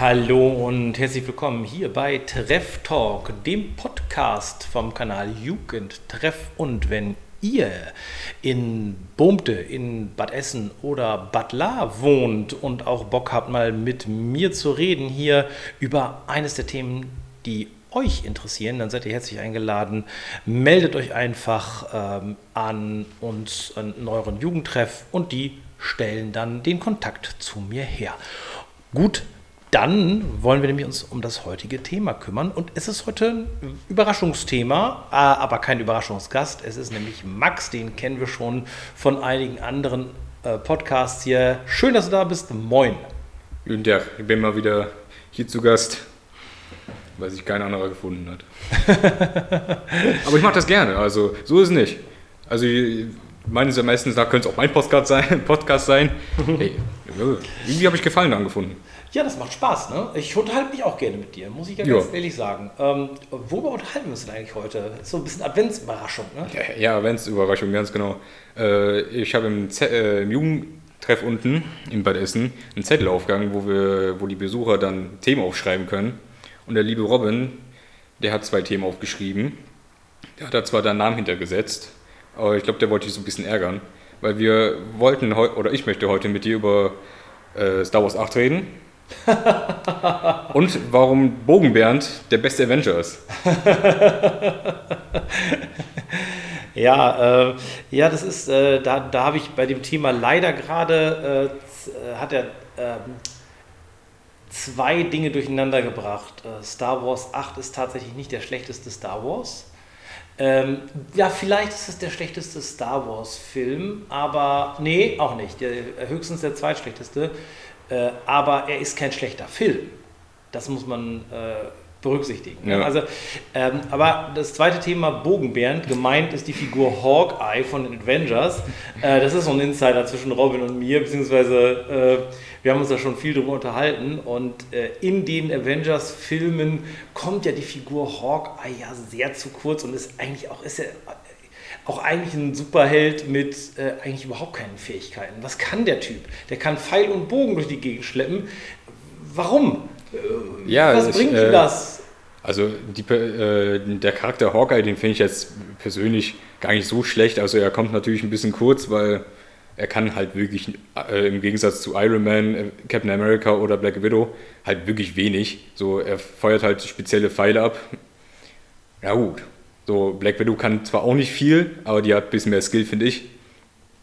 Hallo und herzlich willkommen hier bei Treff Talk, dem Podcast vom Kanal Jugend Treff. Und wenn ihr in Bohmte, in Bad Essen oder Bad La wohnt und auch Bock habt, mal mit mir zu reden hier über eines der Themen, die euch interessieren, dann seid ihr herzlich eingeladen. Meldet euch einfach ähm, an uns, an euren Jugendtreff und die stellen dann den Kontakt zu mir her. Gut, dann wollen wir nämlich uns um das heutige Thema kümmern. Und es ist heute ein Überraschungsthema, äh, aber kein Überraschungsgast. Es ist nämlich Max, den kennen wir schon von einigen anderen äh, Podcasts hier. Schön, dass du da bist. Moin. Guten Tag, ich bin mal wieder hier zu Gast, weil sich kein anderer gefunden hat. aber ich mache das gerne, also so ist es nicht. Also meines meistens, da könnte es auch mein Podcast sein. Podcast sein. Hey, irgendwie habe ich Gefallen angefunden. Ja, das macht Spaß. Ne? Ich unterhalte mich auch gerne mit dir, muss ich ja ganz ehrlich sagen. Ähm, worüber unterhalten wir uns denn eigentlich heute? So ein bisschen Adventsüberraschung. Ne? Ja, ja Adventsüberraschung, ganz genau. Äh, ich habe im, äh, im Jugendtreff unten in Bad Essen einen Zettel aufgegangen, wo, wir, wo die Besucher dann Themen aufschreiben können. Und der liebe Robin, der hat zwei Themen aufgeschrieben. Der hat da zwar deinen Namen hintergesetzt, aber ich glaube, der wollte dich so ein bisschen ärgern. Weil wir wollten, oder ich möchte heute mit dir über äh, Star Wars 8 reden Und warum Bogenbernd der beste Avenger ist. ja, äh, ja, das ist, äh, da, da habe ich bei dem Thema leider gerade, äh, hat er ähm, zwei Dinge durcheinander gebracht. Äh, Star Wars 8 ist tatsächlich nicht der schlechteste Star Wars. Ähm, ja, vielleicht ist es der schlechteste Star Wars-Film, aber nee, auch nicht. Der, höchstens der zweitschlechteste. Äh, aber er ist kein schlechter Film. Das muss man äh, berücksichtigen. Ja. Also, ähm, aber das zweite Thema Bogenbären, gemeint ist die Figur Hawkeye von den Avengers. Äh, das ist so ein Insider zwischen Robin und mir, beziehungsweise äh, wir haben uns da schon viel drüber unterhalten. Und äh, in den Avengers-Filmen kommt ja die Figur Hawkeye ja sehr zu kurz und ist eigentlich auch, ist er auch eigentlich ein Superheld mit äh, eigentlich überhaupt keinen Fähigkeiten. Was kann der Typ? Der kann Pfeil und Bogen durch die Gegend schleppen. Warum? Ja, Was bringt äh, das? Also die, äh, der Charakter Hawkeye, den finde ich jetzt persönlich gar nicht so schlecht. Also er kommt natürlich ein bisschen kurz, weil er kann halt wirklich äh, im Gegensatz zu Iron Man, äh, Captain America oder Black Widow halt wirklich wenig. So er feuert halt spezielle Pfeile ab. Ja gut, so, Black Widow kann zwar auch nicht viel, aber die hat ein bisschen mehr Skill, finde ich.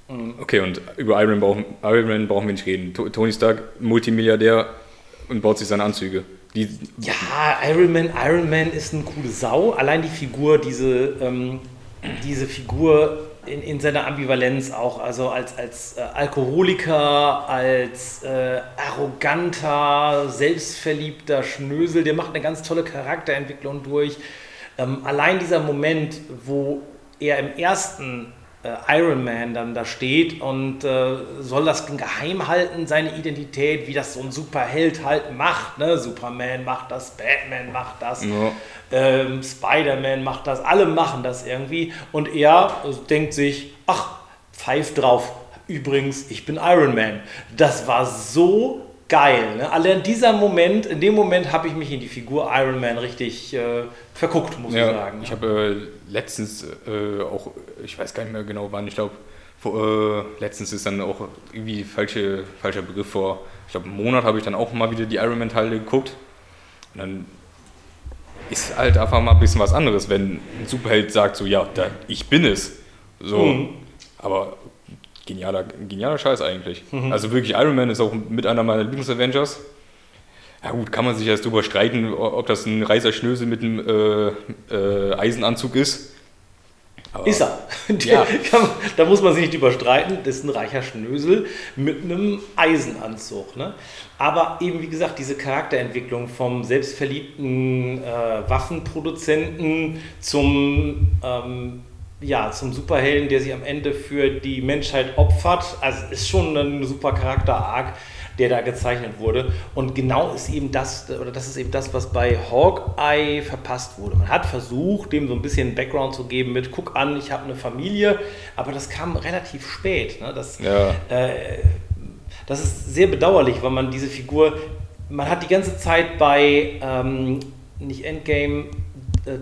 Mhm. Okay, und über Iron Man, brauchen, Iron Man brauchen wir nicht reden. Tony Stark, Multimilliardär und baut sich seine Anzüge. Die ja, Iron Man, Iron Man ist eine coole Sau. Allein die Figur, diese, ähm, diese Figur in, in seiner Ambivalenz auch, also als, als äh, Alkoholiker, als äh, arroganter, selbstverliebter Schnösel, der macht eine ganz tolle Charakterentwicklung durch. Ähm, allein dieser Moment, wo er im ersten Iron Man dann da steht und äh, soll das geheim halten, seine Identität, wie das so ein Superheld halt macht. Ne? Superman macht das, Batman macht das, ja. ähm, Spider-Man macht das, alle machen das irgendwie. Und er denkt sich, ach, pfeif drauf. Übrigens, ich bin Iron Man. Das war so geil. Ne? Allein dieser Moment, in dem Moment habe ich mich in die Figur Iron Man richtig äh, verguckt, muss ja, ich sagen. Ich habe äh, letztens äh, auch, ich weiß gar nicht mehr genau wann, ich glaube, äh, letztens ist dann auch irgendwie falsche, falscher Begriff vor, ich glaube, einen Monat habe ich dann auch mal wieder die Iron Man-Teile geguckt. Und dann ist halt einfach mal ein bisschen was anderes, wenn ein Superheld sagt, so, ja, da, ich bin es. So, mhm. aber genialer, genialer Scheiß eigentlich. Mhm. Also wirklich, Iron Man ist auch mit einer meiner Lieblings-Avengers. Ja gut, kann man sich erst drüber streiten, ob das ein reiser Schnösel mit einem äh, äh, Eisenanzug ist. Aber ist er. Ja. Man, da muss man sich nicht überstreiten. Das ist ein reicher Schnösel mit einem Eisenanzug. Ne? Aber eben, wie gesagt, diese Charakterentwicklung vom selbstverliebten äh, Waffenproduzenten zum ähm, ja, zum Superhelden, der sich am Ende für die Menschheit opfert. Also ist schon ein super Charakter-Arc, der da gezeichnet wurde. Und genau ist eben das, oder das ist eben das, was bei Hawkeye verpasst wurde. Man hat versucht, dem so ein bisschen Background zu geben mit, guck an, ich habe eine Familie, aber das kam relativ spät. Ne? Das, ja. äh, das ist sehr bedauerlich, weil man diese Figur man hat die ganze Zeit bei, ähm, nicht Endgame, äh,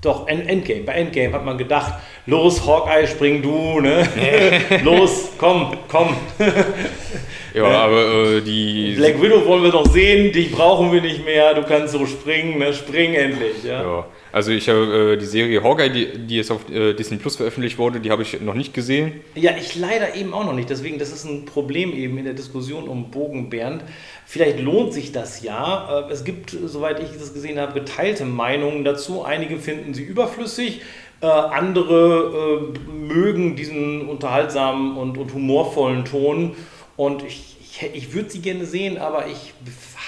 doch, Endgame. Bei Endgame hat man gedacht, los, Hawkeye, spring du, ne? los, komm, komm. ja, aber äh, die. Black Widow wollen wir doch sehen, dich brauchen wir nicht mehr, du kannst so springen, ne? Spring endlich, ja. ja. Also ich habe äh, die Serie Hawkeye, die, die jetzt auf äh, Disney Plus veröffentlicht wurde, die habe ich noch nicht gesehen. Ja, ich leider eben auch noch nicht. Deswegen, das ist ein Problem eben in der Diskussion um Bogen Bernd. Vielleicht lohnt sich das ja. Äh, es gibt, soweit ich das gesehen habe, geteilte Meinungen dazu. Einige finden sie überflüssig. Äh, andere äh, mögen diesen unterhaltsamen und, und humorvollen Ton. Und ich, ich, ich würde sie gerne sehen, aber ich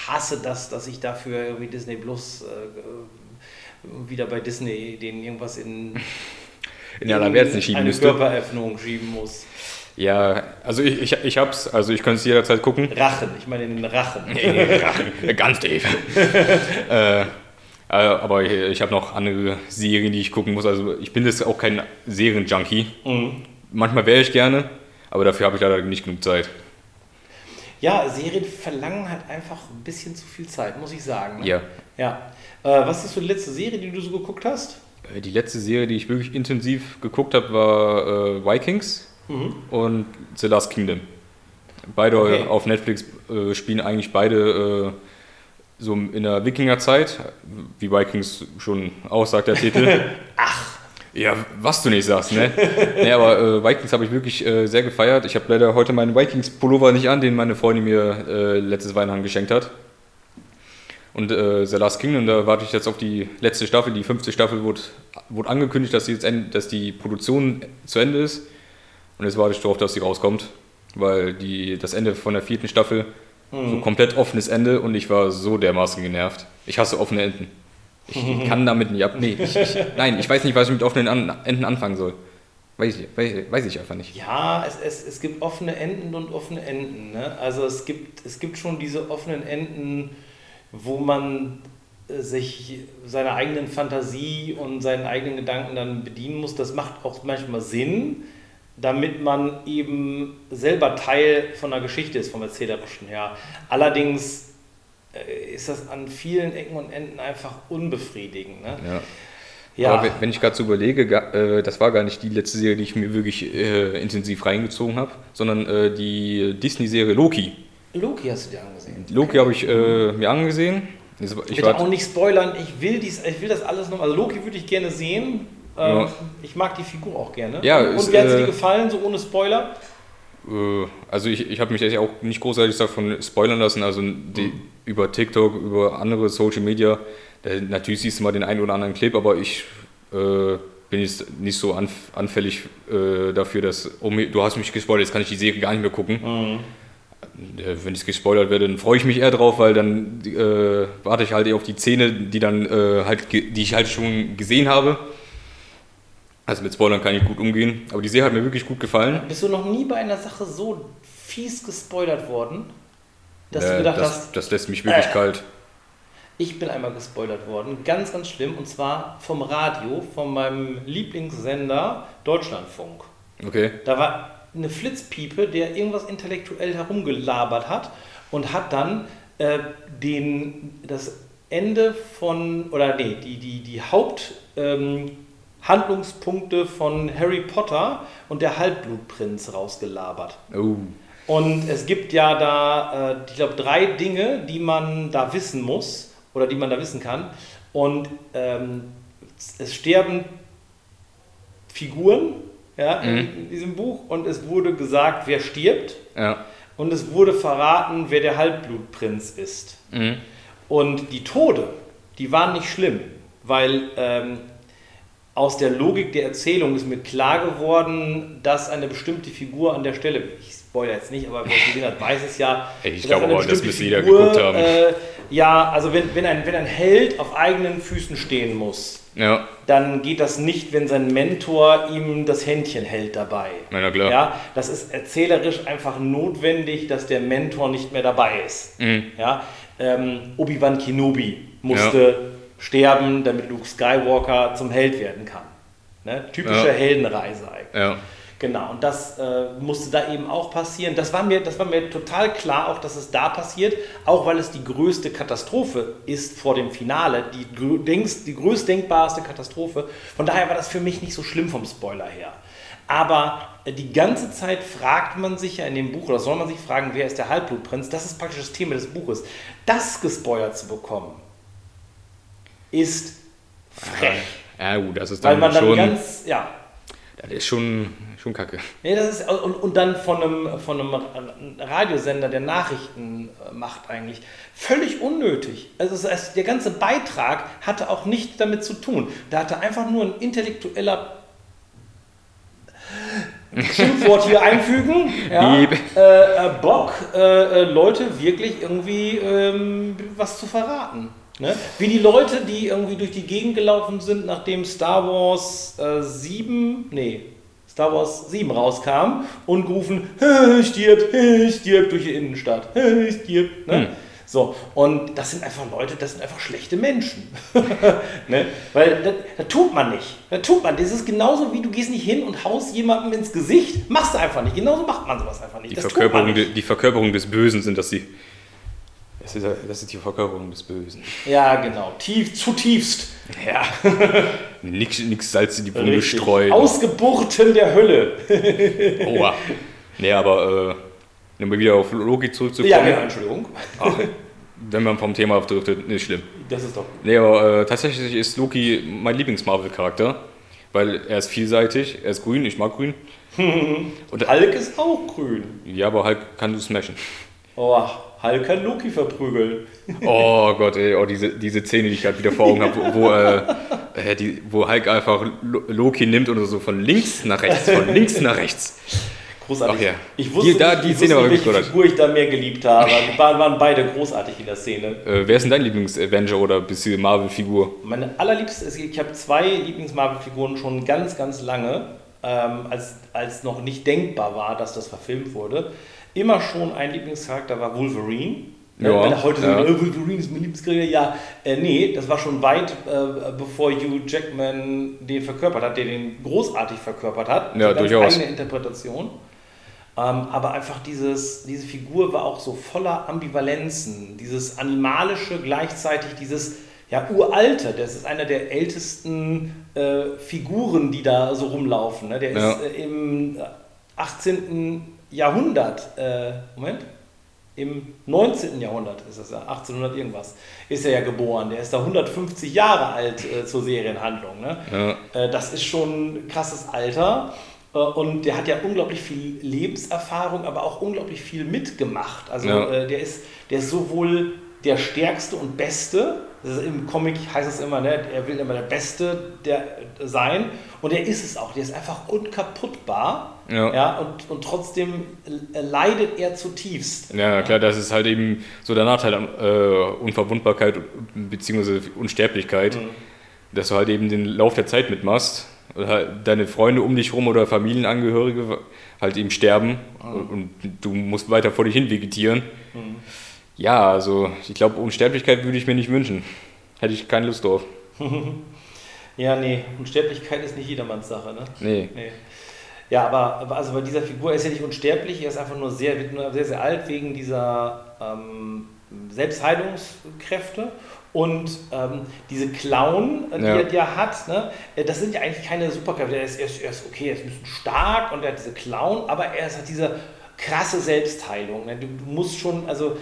hasse das, dass ich dafür irgendwie Disney Plus wieder bei Disney den irgendwas in, in, in Allerwärts schieben eine müsste. Körperöffnung schieben muss. Ja, also ich, ich, ich hab's, also ich könnte es jederzeit gucken. Rachen, ich meine in den Rachen. In den Rachen, ganz tief. äh, äh, aber ich, ich habe noch andere Serien, die ich gucken muss. Also ich bin jetzt auch kein Serienjunkie. Mhm. Manchmal wäre ich gerne, aber dafür habe ich leider nicht genug Zeit. Ja, Serien verlangen halt einfach ein bisschen zu viel Zeit, muss ich sagen. Ne? Ja. Ja. Äh, was ist so die letzte Serie, die du so geguckt hast? Äh, die letzte Serie, die ich wirklich intensiv geguckt habe, war äh, Vikings mhm. und The Last Kingdom. Beide okay. auf Netflix äh, spielen eigentlich beide äh, so in der Wikingerzeit, wie Vikings schon aussagt der Titel. Ach. Ja, was du nicht sagst, ne? nee, aber äh, Vikings habe ich wirklich äh, sehr gefeiert. Ich habe leider heute meinen Vikings-Pullover nicht an, den meine Freundin mir äh, letztes Weihnachten geschenkt hat. Und äh, The Last Kingdom, da warte ich jetzt auf die letzte Staffel. Die fünfte Staffel wurde, wurde angekündigt, dass, jetzt end, dass die Produktion zu Ende ist. Und jetzt warte ich darauf, dass sie rauskommt. Weil die, das Ende von der vierten Staffel mhm. so komplett offenes Ende und ich war so dermaßen genervt. Ich hasse offene Enden. Ich kann damit nicht ab. Nee, ich, ich, nein, ich weiß nicht, was ich mit offenen Enden anfangen soll. Weiß ich, weiß, weiß ich einfach nicht. Ja, es, es, es gibt offene Enden und offene Enden. Ne? Also es gibt, es gibt schon diese offenen Enden, wo man äh, sich seiner eigenen Fantasie und seinen eigenen Gedanken dann bedienen muss. Das macht auch manchmal Sinn, damit man eben selber Teil von der Geschichte ist, vom Erzählerischen her. Allerdings ist das an vielen Ecken und Enden einfach unbefriedigend. Ne? Ja. Ja. Aber wenn ich gerade so überlege, äh, das war gar nicht die letzte Serie, die ich mir wirklich äh, intensiv reingezogen habe, sondern äh, die Disney-Serie Loki. Loki hast du dir angesehen? Loki habe ich äh, mir angesehen. Ich Bitte auch nicht spoilern, ich will, dies, ich will das alles noch. Also Loki würde ich gerne sehen. Ähm, ja. Ich mag die Figur auch gerne. Ja, und, und wie hat sie dir gefallen, so ohne Spoiler? Also ich, ich habe mich auch nicht großartig davon spoilern lassen. Also die, mhm. Über TikTok, über andere Social Media natürlich siehst du mal den einen oder anderen Clip, aber ich äh, bin jetzt nicht so anf anfällig äh, dafür, dass, oh, du hast mich gespoilert, jetzt kann ich die Serie gar nicht mehr gucken. Mhm. Äh, wenn ich gespoilert werde, dann freue ich mich eher drauf, weil dann äh, warte ich halt eher auf die Szene, die dann äh, halt, die ich halt schon gesehen habe. Also mit Spoilern kann ich gut umgehen, aber die Serie hat mir wirklich gut gefallen. Bist du noch nie bei einer Sache so fies gespoilert worden, dass du gedacht das, hast. Das lässt mich wirklich kalt. Ich bin einmal gespoilert worden, ganz, ganz schlimm, und zwar vom Radio, von meinem Lieblingssender Deutschlandfunk. Okay. Da war eine Flitzpiepe, der irgendwas intellektuell herumgelabert hat und hat dann äh, den, das Ende von, oder nee, die, die, die Haupthandlungspunkte ähm, von Harry Potter und der Halbblutprinz rausgelabert. Oh. Und es gibt ja da, äh, ich glaube, drei Dinge, die man da wissen muss oder die man da wissen kann. Und ähm, es sterben Figuren ja, mhm. in, diesem Buch und es wurde gesagt, wer stirbt. Ja. Und es wurde verraten, wer der Halbblutprinz ist. Mhm. Und die Tode, die waren nicht schlimm, weil ähm, aus der Logik der Erzählung ist mir klar geworden, dass eine bestimmte Figur an der Stelle, ich spoilere jetzt nicht, aber wer es gesehen hat, weiß es ja. Ich glaube aber, das müsste jeder geguckt haben. Äh, ja, also wenn, wenn, ein, wenn ein Held auf eigenen Füßen stehen muss, ja. dann geht das nicht, wenn sein Mentor ihm das Händchen hält dabei. Na klar. Ja, das ist erzählerisch einfach notwendig, dass der Mentor nicht mehr dabei ist. Mhm. Ja, ähm, Obi-Wan Kenobi musste ja. sterben, damit Luke Skywalker zum Held werden kann. Ne? Typische ja. Heldenreise Ja. Genau, und das äh, musste da eben auch passieren. Das war, mir, das war mir total klar, auch dass es da passiert, auch weil es die größte Katastrophe ist vor dem Finale, die, denkst, die größtdenkbarste Katastrophe. Von daher war das für mich nicht so schlimm vom Spoiler her. Aber äh, die ganze Zeit fragt man sich ja in dem Buch, oder soll man sich fragen, wer ist der Halbblutprinz? Das ist praktisch das Thema des Buches. Das gespoilert zu bekommen, ist frech. Ja, gut, das ist dann, Weil man dann schon, ganz, ja, das ist schon, schon kacke. Nee, das ist, und, und dann von einem, von einem Radiosender, der Nachrichten äh, macht eigentlich. Völlig unnötig. Also es, der ganze Beitrag hatte auch nichts damit zu tun. Da hatte einfach nur ein intellektueller Schimpfwort hier einfügen. Ja, äh, äh, Bock, äh, äh, Leute wirklich irgendwie ähm, was zu verraten. Ne? Wie die Leute, die irgendwie durch die Gegend gelaufen sind, nachdem Star Wars äh, 7, nee, Star Wars 7 rauskam und gerufen, stirbt, stirbt durch die Innenstadt, stirbt. Ne? Hm. So, und das sind einfach Leute, das sind einfach schlechte Menschen. ne? Weil das, das, tut man nicht. Das tut man. Das ist genauso wie du gehst nicht hin und haust jemandem ins Gesicht. Machst du einfach nicht. Genauso macht man sowas einfach nicht. Die, Verkörperung, nicht. die Verkörperung des Bösen sind, dass sie das ist, das ist die Verkörperung des Bösen. Ja, genau. Tief, zutiefst. Ja. nix, nix Salz in die Wunde streuen. Ausgeburten der Hölle. Oha. Nee, aber äh, um wieder auf Loki zurückzukommen. Ja, genau, Entschuldigung. Ach, wenn man vom Thema abdriftet, nicht schlimm. Das ist doch gut. Nee, aber äh, tatsächlich ist Loki mein Lieblings-Marvel-Charakter. Weil er ist vielseitig, er ist grün, ich mag grün. Und Hulk ist auch grün. Ja, aber Hulk kann du smashen. Oh, Hulk kann Loki verprügeln. Oh Gott, ey, oh, diese, diese Szene, die ich gerade wieder vor Augen habe, wo, wo, äh, äh, die, wo Hulk einfach Loki nimmt und so von links nach rechts, von links nach rechts. Großartig. Ach ja. Ich wusste, die, da, nicht, die ich Szene wusste nicht, wirklich Figur ich da mehr geliebt habe. Die waren, waren beide großartig in der Szene. Äh, wer ist denn dein Lieblings-Avenger oder bist du Marvel-Figur? Meine allerliebste, ich habe zwei Lieblings-Marvel-Figuren schon ganz, ganz lange, ähm, als, als noch nicht denkbar war, dass das verfilmt wurde immer schon ein Lieblingscharakter war Wolverine. Ja, Weil heute ja. sagen, oh, Wolverine ist mein Lieblingscharakter. Ja, äh, nee, das war schon weit äh, bevor Hugh Jackman den verkörpert hat, der den großartig verkörpert hat. Ja, durchaus. eigene Interpretation. Ähm, aber einfach dieses, diese Figur war auch so voller Ambivalenzen. Dieses Animalische, gleichzeitig dieses ja, Uralte. Das ist einer der ältesten äh, Figuren, die da so rumlaufen. Ne? Der ja. ist äh, im 18. Jahrhundert, äh, Moment, im 19. Jahrhundert ist es ja, 1800 irgendwas, ist er ja geboren. Der ist da 150 Jahre alt äh, zur Serienhandlung. Ne? Ja. Äh, das ist schon ein krasses Alter. Äh, und der hat ja unglaublich viel Lebenserfahrung, aber auch unglaublich viel mitgemacht. Also ja. Äh, der, ist, der ist sowohl der Stärkste und Beste, Im Comic heißt es immer, ne, er will immer der Beste der, sein. Und er ist es auch. Der ist einfach unkaputtbar. Ja. ja und, und trotzdem leidet er zutiefst. Ja, klar, das ist halt eben so der Nachteil an äh, Unverwundbarkeit bzw. Unsterblichkeit, mhm. dass du halt eben den Lauf der Zeit mitmachst. Halt deine Freunde um dich rum oder Familienangehörige halt eben sterben mhm. und du musst weiter vor dich hin vegetieren. Mhm. Ja, also ich glaube, Unsterblichkeit würde ich mir nicht wünschen. Hätte ich keine Lust drauf. ja, nee, Unsterblichkeit ist nicht jedermanns Sache, ne? Nee. nee. Ja, aber also bei dieser Figur er ist er nicht unsterblich, er ist einfach nur sehr, nur sehr, sehr alt wegen dieser ähm, Selbstheilungskräfte. Und ähm, diese Clown, äh, die, ja. er, die er hat, ne, äh, das sind ja eigentlich keine Superkräfte. Er ist, er, ist, er ist okay, er ist ein bisschen stark und er hat diese Clown, aber er hat diese krasse Selbstheilung. Ne? Du, du musst schon, also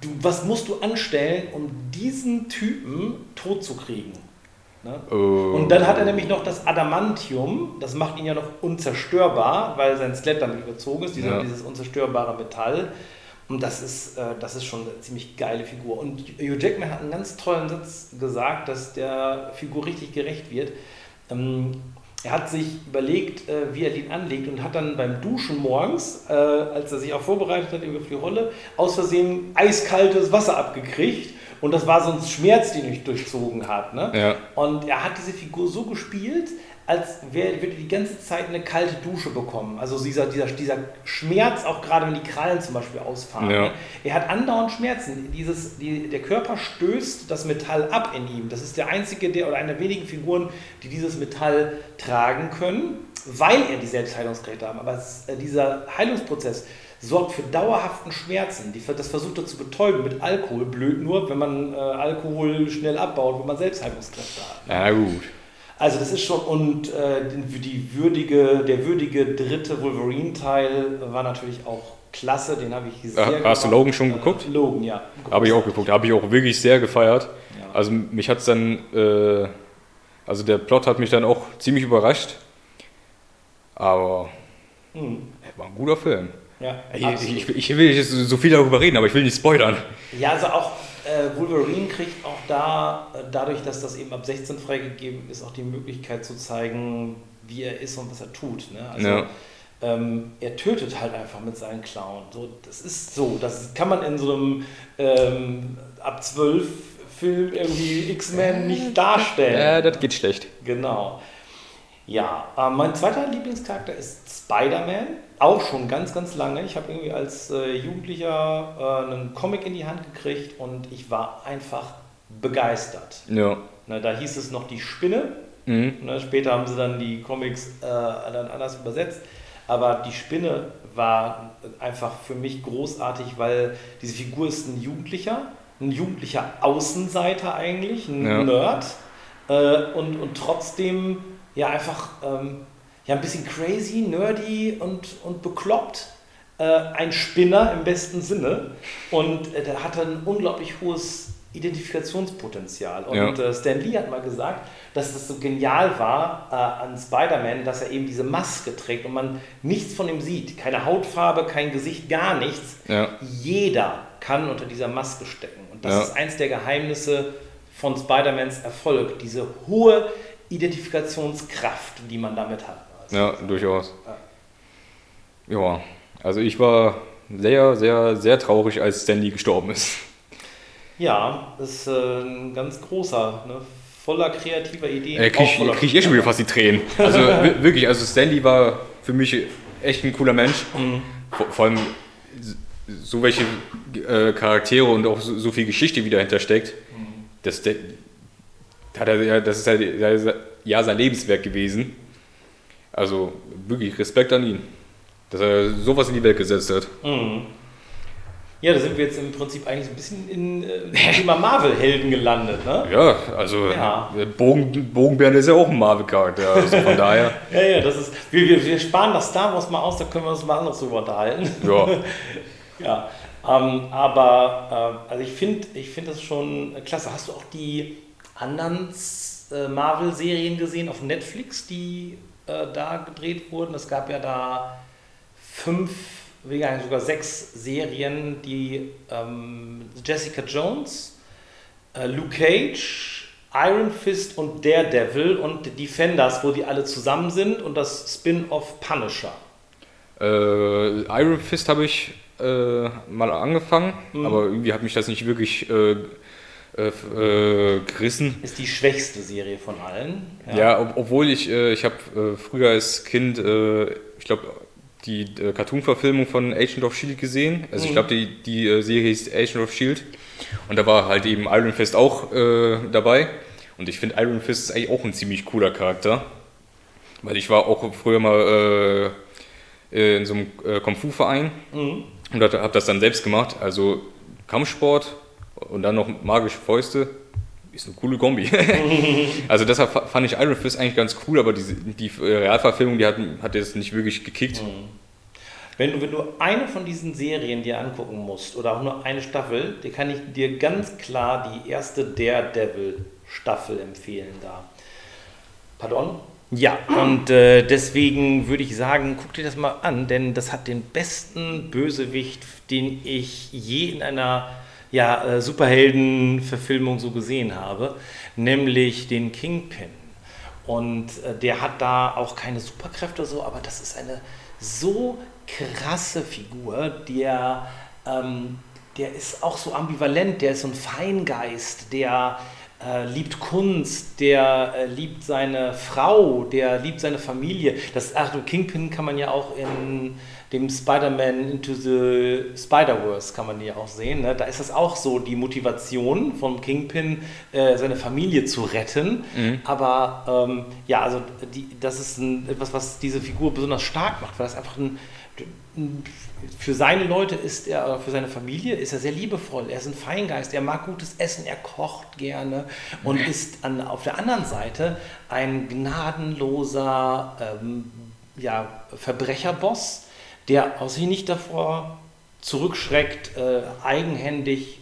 du, was musst du anstellen, um diesen Typen tot zu kriegen? Ne? Oh. Und dann hat er nämlich noch das Adamantium, das macht ihn ja noch unzerstörbar, weil sein Skelett damit überzogen ist, dieser, ja. dieses unzerstörbare Metall. Und das ist, äh, das ist schon eine ziemlich geile Figur. Und Hugh Jackman hat einen ganz tollen Satz gesagt, dass der Figur richtig gerecht wird. Ähm, er hat sich überlegt, äh, wie er den anlegt und hat dann beim Duschen morgens, äh, als er sich auch vorbereitet hat für die Rolle, aus Versehen eiskaltes Wasser abgekriegt. Und das war so ein Schmerz, den ihn durchzogen hat. Ne? Ja. Und er hat diese Figur so gespielt, als wäre, würde die ganze Zeit eine kalte Dusche bekommen. Also dieser, dieser, dieser Schmerz, auch gerade wenn die Krallen zum Beispiel ausfahren. Ja. Ne? Er hat andauernd Schmerzen. Dieses, die, der Körper stößt das Metall ab in ihm. Das ist der einzige der, oder eine der wenigen Figuren, die dieses Metall tragen können, weil er die Selbstheilungskräfte haben. Aber es, äh, dieser Heilungsprozess sorgt für dauerhaften Schmerzen. Die, das versucht er zu betäuben mit Alkohol. Blöd nur, wenn man äh, Alkohol schnell abbaut, wenn man Selbstheilungskräfte hat. Na gut. Also das ist schon, und äh, die würdige, der würdige dritte Wolverine-Teil war natürlich auch klasse, den habe ich sehr Ach, hast du. Logan schon geguckt? Äh, Logan, ja. Habe ich auch geguckt, habe ich auch wirklich sehr gefeiert. Ja. Also mich hat es dann, äh, also der Plot hat mich dann auch ziemlich überrascht. Aber Mhm. war ein guter Film. Ja, Ich, ich, ich will nicht so viel darüber reden, aber ich will nicht spoilern. ja, also auch äh, Wolverine kriegt auch da, äh, dadurch, dass das eben ab 16 freigegeben ist, auch die Möglichkeit zu zeigen, wie er ist und was er tut. Ne? Also, Ja. ähm, er tötet halt einfach mit seinen Klauen. So, das ist so. Das kann man in so einem ähm, ab 12 Film irgendwie X-Men nicht darstellen. Ja, das geht schlecht. Genau. Ja, äh, mein zweiter Lieblingscharakter ist Spider-Man. Auch schon ganz, ganz lange. Ich habe irgendwie als äh, Jugendlicher äh, einen Comic in die Hand gekriegt und ich war einfach begeistert. Ja. Na, da hieß es noch die Spinne. Mhm. Ne, später haben sie dann die Comics äh, dann anders übersetzt. Aber die Spinne war einfach für mich großartig, weil diese Figur ist ein Jugendlicher, ein jugendlicher Außenseiter eigentlich, ein Ja. Nerd. Äh, und, und trotzdem ja einfach ähm, ja, ein bisschen crazy, nerdy und, und bekloppt. Äh, ein Spinner im besten Sinne. Und äh, der hatte ein unglaublich hohes Identifikationspotenzial. Und Ja. äh, Stan Lee hat mal gesagt, dass das so genial war äh, an Spider-Man, dass er eben diese Maske trägt und man nichts von ihm sieht. Keine Hautfarbe, kein Gesicht, gar nichts. Ja. Jeder kann unter dieser Maske stecken. Und das Ja. ist eins der Geheimnisse von Spider-Mans Erfolg. Diese hohe Identifikationskraft, die man damit hat. Also, Ja, durchaus. Ja, also ich war sehr, sehr, sehr traurig, als Stanley gestorben ist. ja, das ist äh, ein ganz großer, ne? voller kreativer Ideen. Äh, krieg, voller- ich- krieg ich eh schon wieder fast die Tränen. Also wi- wirklich, also Stanley war für mich echt ein cooler Mensch. Mhm. Vor, vor allem so welche äh, Charaktere und auch so, so viel Geschichte, wie dahinter steckt. Mhm. Das, ja, das ist halt ja, sein Lebenswerk gewesen. Also wirklich Respekt an ihn, dass er sowas in die Welt gesetzt hat. Mhm. Ja, da sind wir jetzt im Prinzip eigentlich so ein bisschen in äh, Thema Marvel-Helden gelandet, ne? Ja, also Ja. der Bogen, Bogenbären ist ja auch ein Marvel-Charakter. Also von daher, Ja, ja, das ist. Wir, wir, wir sparen das Star Wars mal aus, da können wir uns mal anders drüber unterhalten. ja. Ja, ähm, aber äh, also ich finde ich find das schon klasse. Hast du auch die anderen äh, Marvel-Serien gesehen auf Netflix, die äh, da gedreht wurden? Es gab ja da fünf, gesagt, sogar sechs Serien, die ähm, Jessica Jones, äh, Luke Cage, Iron Fist und Daredevil und Defenders, wo die alle zusammen sind und das Spin-off Punisher. Äh, Iron Fist habe ich äh, mal angefangen, Mhm. aber irgendwie hat mich das nicht wirklich äh, äh, äh, gerissen. Ist die schwächste Serie von allen. Ja, ob, obwohl ich, äh, ich habe äh, früher als Kind, äh, ich glaube, die äh, Cartoon-Verfilmung von Agent of Shield gesehen. Also ich Mhm. glaube, die, die Serie hieß Agent of Shield. Und da war halt eben Iron Fist auch dabei. Und ich finde, Iron Fist ist eigentlich auch ein ziemlich cooler Charakter. Weil ich war auch früher mal in so einem Kung-Fu-Verein Mhm. und habe das dann selbst gemacht. Also Kampfsport und dann noch magische Fäuste. Ist eine coole Kombi. also deshalb fa- fand ich Iron Fist eigentlich ganz cool, aber diese, die äh, Realverfilmung, die hat, hat jetzt nicht wirklich gekickt. Wenn du, wenn du eine von diesen Serien dir angucken musst oder auch nur eine Staffel, die kann ich dir ganz klar die erste Daredevil-Staffel empfehlen da. Pardon? Ja, und äh, deswegen würde ich sagen, guck dir das mal an, denn das hat den besten Bösewicht, den ich je in einer ja, äh, Superhelden-Verfilmung so gesehen habe, nämlich den Kingpin. Und äh, der hat da auch keine Superkräfte so, aber das ist eine so krasse Figur, der, ähm, der ist auch so ambivalent, der ist so ein Feingeist, der äh, liebt Kunst, der äh, liebt seine Frau, der liebt seine Familie. Das Achtung, Kingpin kann man ja auch in dem Spider-Man Into the Spider-Verse kann man ja auch sehen. Ne? Da ist das auch so die Motivation vom Kingpin, äh, seine Familie zu retten. Mhm. Aber ähm, ja, also die, das ist ein, etwas, was diese Figur besonders stark macht, weil das einfach ein, ein für seine Leute ist er, für seine Familie ist er sehr liebevoll. Er ist ein Feingeist, er mag gutes Essen, er kocht gerne und ist an, auf der anderen Seite ein gnadenloser ähm, ja, Verbrecherboss, der aus sich nicht davor zurückschreckt, äh, eigenhändig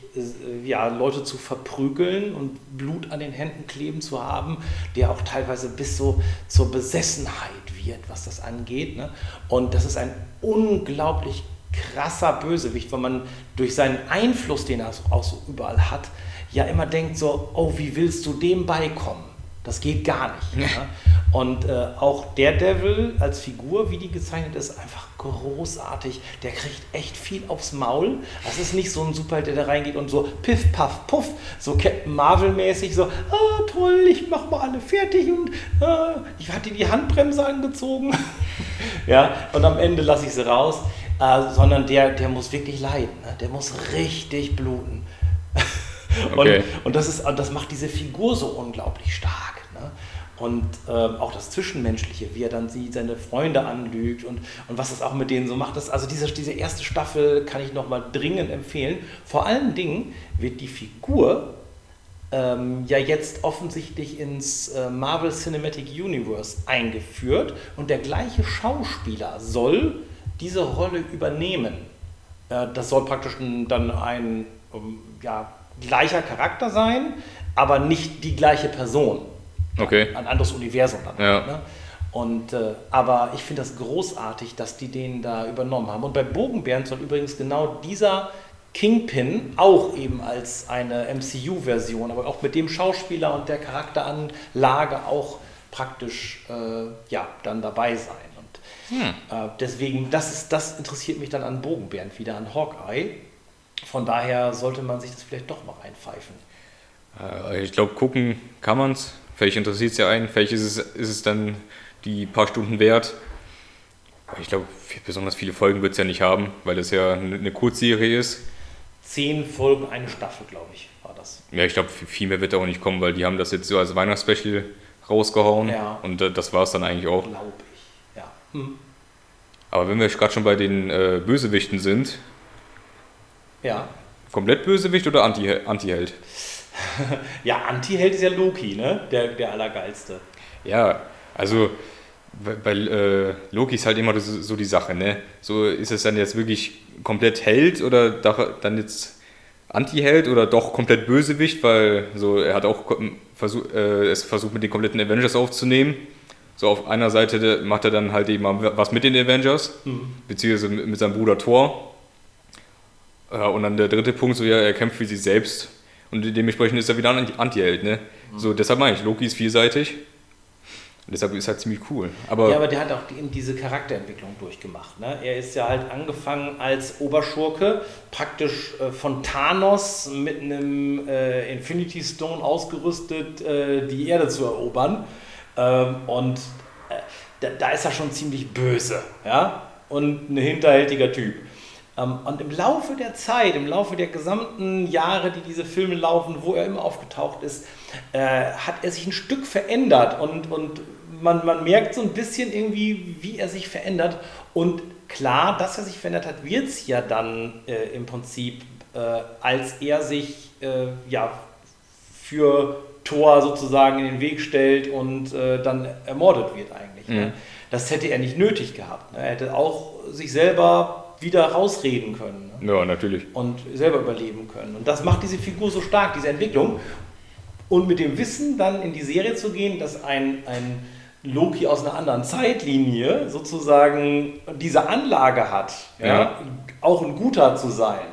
ja, Leute zu verprügeln und Blut an den Händen kleben zu haben, der auch teilweise bis so zur Besessenheit wird, was das angeht. Ne? Und das ist ein unglaublich krasser Bösewicht, weil man durch seinen Einfluss, den er auch so überall hat, ja immer denkt so, oh, wie willst du dem beikommen? Das geht gar nicht. Ja. Und äh, auch der Devil als Figur, wie die gezeichnet ist, einfach großartig. Der kriegt echt viel aufs Maul. Das ist nicht so ein Superheld, der da reingeht und so piff, paff, puff, so Captain Marvel-mäßig, so, ah, toll, ich mach mal alle fertig und ah, ich hatte die Handbremse angezogen. ja, und am Ende lasse ich sie raus. Äh, sondern der, der muss wirklich leiden. Ne? Der muss richtig bluten. Okay. Und, und, das, ist, das macht diese Figur so unglaublich stark. Und äh, auch das Zwischenmenschliche, wie er dann sieht, seine Freunde anlügt und, und was das auch mit denen so macht. Das, also diese, diese erste Staffel kann ich nochmal dringend empfehlen. Vor allen Dingen wird die Figur ähm, ja jetzt offensichtlich ins äh, Marvel Cinematic Universe eingeführt und der gleiche Schauspieler soll diese Rolle übernehmen. Äh, das soll praktisch dann ein ähm, ja, gleicher Charakter sein, aber nicht die gleiche Person. Okay. Ein anderes Universum dann. Ja. Ne? Und, äh, aber ich finde das großartig, dass die den da übernommen haben. Und bei Bogenbären soll übrigens genau dieser Kingpin auch eben als eine MCU-Version, aber auch mit dem Schauspieler und der Charakteranlage auch praktisch äh, ja, dann dabei sein. Und hm. äh, deswegen, das, ist, das interessiert mich dann an Bogenbären wieder, an Hawkeye. Von daher sollte man sich das vielleicht doch mal reinpfeifen. Äh, ich glaube, gucken kann man es. Vielleicht interessiert es ja einen, vielleicht ist es, ist es dann die paar Stunden wert. Ich glaube, besonders viele Folgen wird es ja nicht haben, weil das ja eine Kurzserie ist. Zehn Folgen, eine Staffel, glaube ich, war das. Ja, ich glaube, viel mehr wird da auch nicht kommen, weil die haben das jetzt so als Weihnachtsspecial rausgehauen. Ja. Und das war es dann eigentlich auch. Glaube ich, ja. Hm. Aber wenn wir gerade schon bei den äh, Bösewichten sind. Ja. Komplett Bösewicht oder Anti-Held? Anti ja, Anti-Held ist ja Loki, ne? Der, der Allergeilste. Ja, also weil äh, Loki ist halt immer so die Sache, ne? So ist es dann jetzt wirklich komplett Held oder dann jetzt Anti-Held oder doch komplett Bösewicht, weil so er hat auch versuch, äh, es versucht mit den kompletten Avengers aufzunehmen. So auf einer Seite macht er dann halt eben was mit den Avengers, mhm. beziehungsweise mit seinem Bruder Thor. Ja, und dann der dritte Punkt, so ja, er kämpft für sich selbst und dementsprechend ist er wieder ein Anti-Held, ne? Mhm. So, deshalb meine ich, Loki ist vielseitig. Und deshalb ist er halt ziemlich cool. Aber ja, aber der hat auch diese Charakterentwicklung durchgemacht. Ne? Er ist ja halt angefangen als Oberschurke, praktisch äh, von Thanos mit einem äh, Infinity Stone ausgerüstet, äh, die Erde zu erobern. Ähm, und äh, da, da, ist er schon ziemlich böse. Ja? Und ein hinterhältiger Typ. Ähm, und im Laufe der Zeit, im Laufe der gesamten Jahre, die diese Filme laufen, wo er immer aufgetaucht ist, äh, hat er sich ein Stück verändert und, und man, man merkt so ein bisschen irgendwie, wie er sich verändert. Und klar, dass er sich verändert hat, wird es ja dann äh, im Prinzip, äh, als er sich äh, ja, für Thor sozusagen in den Weg stellt und äh, dann ermordet wird eigentlich. Ne? Mhm. Ne? Das hätte er nicht nötig gehabt. Ne? Er hätte auch sich selber wieder rausreden können. Ne? Ja, natürlich. Und selber überleben können. Und das macht diese Figur so stark, diese Entwicklung. Und mit dem Wissen dann in die Serie zu gehen, dass ein, ein Loki aus einer anderen Zeitlinie sozusagen diese Anlage hat, ja. ja auch ein guter zu sein,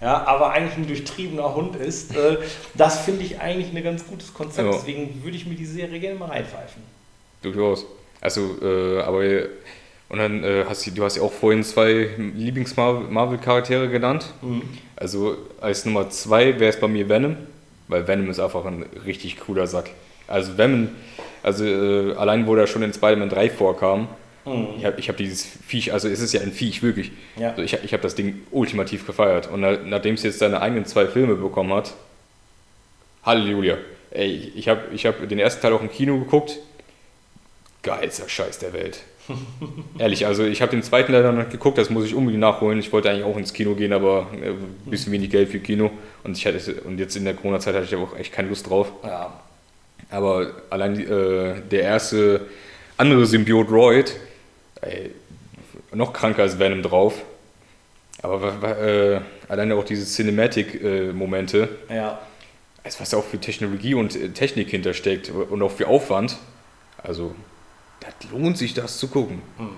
ja, aber eigentlich ein durchtriebener Hund ist, äh, das finde ich eigentlich ein ganz gutes Konzept. Ja. Deswegen würde ich mir die Serie gerne mal reinpfeifen. Durchaus. Also, äh, aber und dann äh, hast du, du hast ja auch vorhin zwei Lieblings-Marvel-Charaktere genannt. Mhm. Also als Nummer zwei wäre es bei mir Venom. weil Venom ist einfach ein richtig cooler Sack. Also Venom, also äh, allein wo der schon in Spider-Man 3 vorkam, mhm. ich habe ich hab dieses Viech, also es ist ja ein Viech, wirklich. Ja. Also ich, ich habe das Ding ultimativ gefeiert. Und na, nachdem es jetzt seine eigenen zwei Filme bekommen hat, Halleluja. Ey, ich habe ich hab den ersten Teil auch im Kino geguckt. Geilster Scheiß der Welt. Ehrlich, also ich habe den zweiten leider noch geguckt, das muss ich unbedingt nachholen. Ich wollte eigentlich auch ins Kino gehen, aber ein äh, bisschen wenig Geld für Kino. Und, ich hatte, und jetzt in der Corona-Zeit hatte ich auch echt keine Lust drauf. Ja. Aber allein äh, der erste andere Symbiot Royd, ey, noch kranker als Venom drauf. Aber äh, alleine auch diese Cinematic-Momente. Äh, ja. Also was da auch für Technologie und äh, Technik hintersteckt und auch für Aufwand. Also das lohnt sich, das zu gucken. Hm.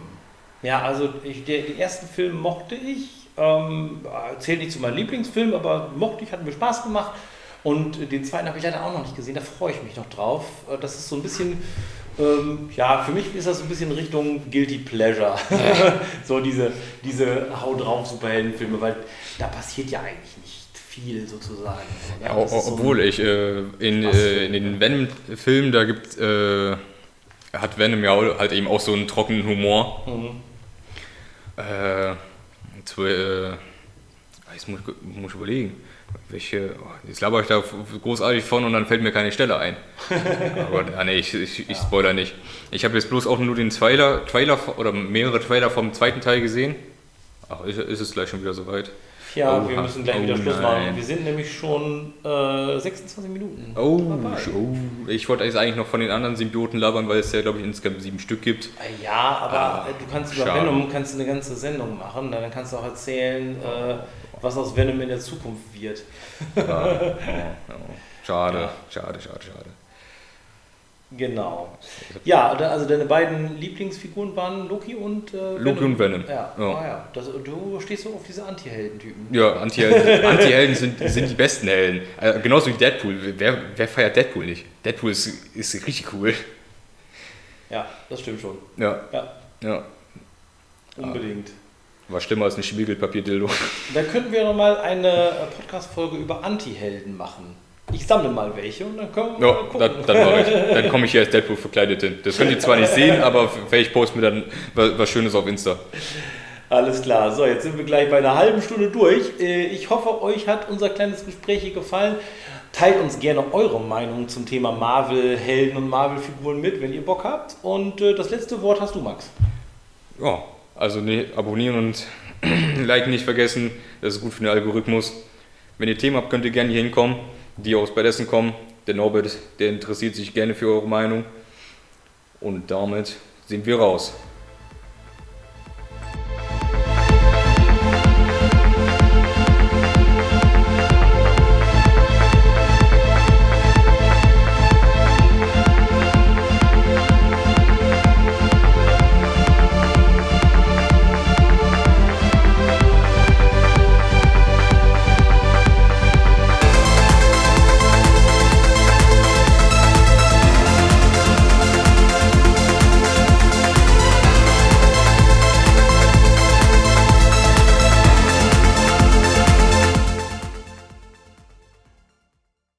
Ja, also ich, der, den ersten Film mochte ich. Ähm, zählt nicht zu meinem Lieblingsfilm, aber mochte ich, hat mir Spaß gemacht. Und den zweiten habe ich leider auch noch nicht gesehen, da freue ich mich noch drauf. Äh, das ist so ein bisschen, ähm, ja, für mich ist das so ein bisschen Richtung Guilty Pleasure. so diese, diese Hau drauf Superheldenfilme, weil da passiert ja eigentlich nicht viel sozusagen. Ja, obwohl so ich äh, in, äh, in den Venom-Filmen, da gibt äh, hat Venom ja halt eben auch so einen trockenen Humor. Mhm. Äh, zu, äh, jetzt muss, muss ich überlegen. Welche, oh, jetzt laber ich da großartig von und dann fällt mir keine Stelle ein. Aber ah, nee, ich, ich, ich spoiler nicht. Ich habe jetzt bloß auch nur den Trailer, Trailer oder mehrere Trailer vom zweiten Teil gesehen. Ach, ist, ist es gleich schon wieder soweit? Ja, oh, wir müssen gleich oh, wieder Schluss machen. Wir sind nämlich schon äh, 26 Minuten. Oh, oh, ich wollte eigentlich noch von den anderen Symbioten labern, weil es ja, glaube ich, insgesamt sieben Stück gibt. Ja, aber ah, du kannst über schade. Venom kannst eine ganze Sendung machen. Dann kannst du auch erzählen, äh, was aus Venom in der Zukunft wird. Ja, oh, oh. Schade, ja. schade, schade, schade. Genau. Ja, also deine beiden Lieblingsfiguren waren Loki und äh, Venom. Loki und Venom. Ja, ja. Ah, ja. Das, du stehst so auf diese Anti-Helden-Typen. Ja, Anti-Helden Anti sind, sind die besten Helden. Also, genauso wie Deadpool. Wer, wer feiert Deadpool nicht? Deadpool ist, ist richtig cool. Ja, das stimmt schon. Ja. Ja. ja. Unbedingt. War schlimmer als ein Spiegelpapier-Dildo. Da könnten wir nochmal eine äh, Podcast-Folge über Anti-Helden machen. Ich sammle mal welche und dann können wir ja, gucken. Dann, dann, dann komme ich hier als Deadpool verkleidet hin. Das könnt ihr zwar nicht sehen, aber vielleicht posten wir dann was Schönes auf Insta. Alles klar. So, jetzt sind wir gleich bei einer halben Stunde durch. Äh, ich hoffe, euch hat unser kleines Gespräch hier gefallen. Teilt uns gerne eure Meinung zum Thema Marvel-Helden und Marvel-Figuren mit, wenn ihr Bock habt. Und äh, das letzte Wort hast du, Max. Ja, also nee, abonnieren und liken nicht vergessen. Das ist gut für den Algorithmus. Wenn ihr Themen habt, könnt ihr gerne hier hinkommen die aus Bedessen kommen. Der Norbert, der interessiert sich gerne für eure Meinung. Und damit sind wir raus.